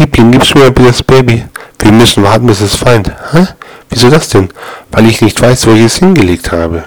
Liebling, gibst mir bitte das Baby. Wir müssen warten, bis es weint. Hä? Wieso das denn? Weil ich nicht weiß, wo ich es hingelegt habe.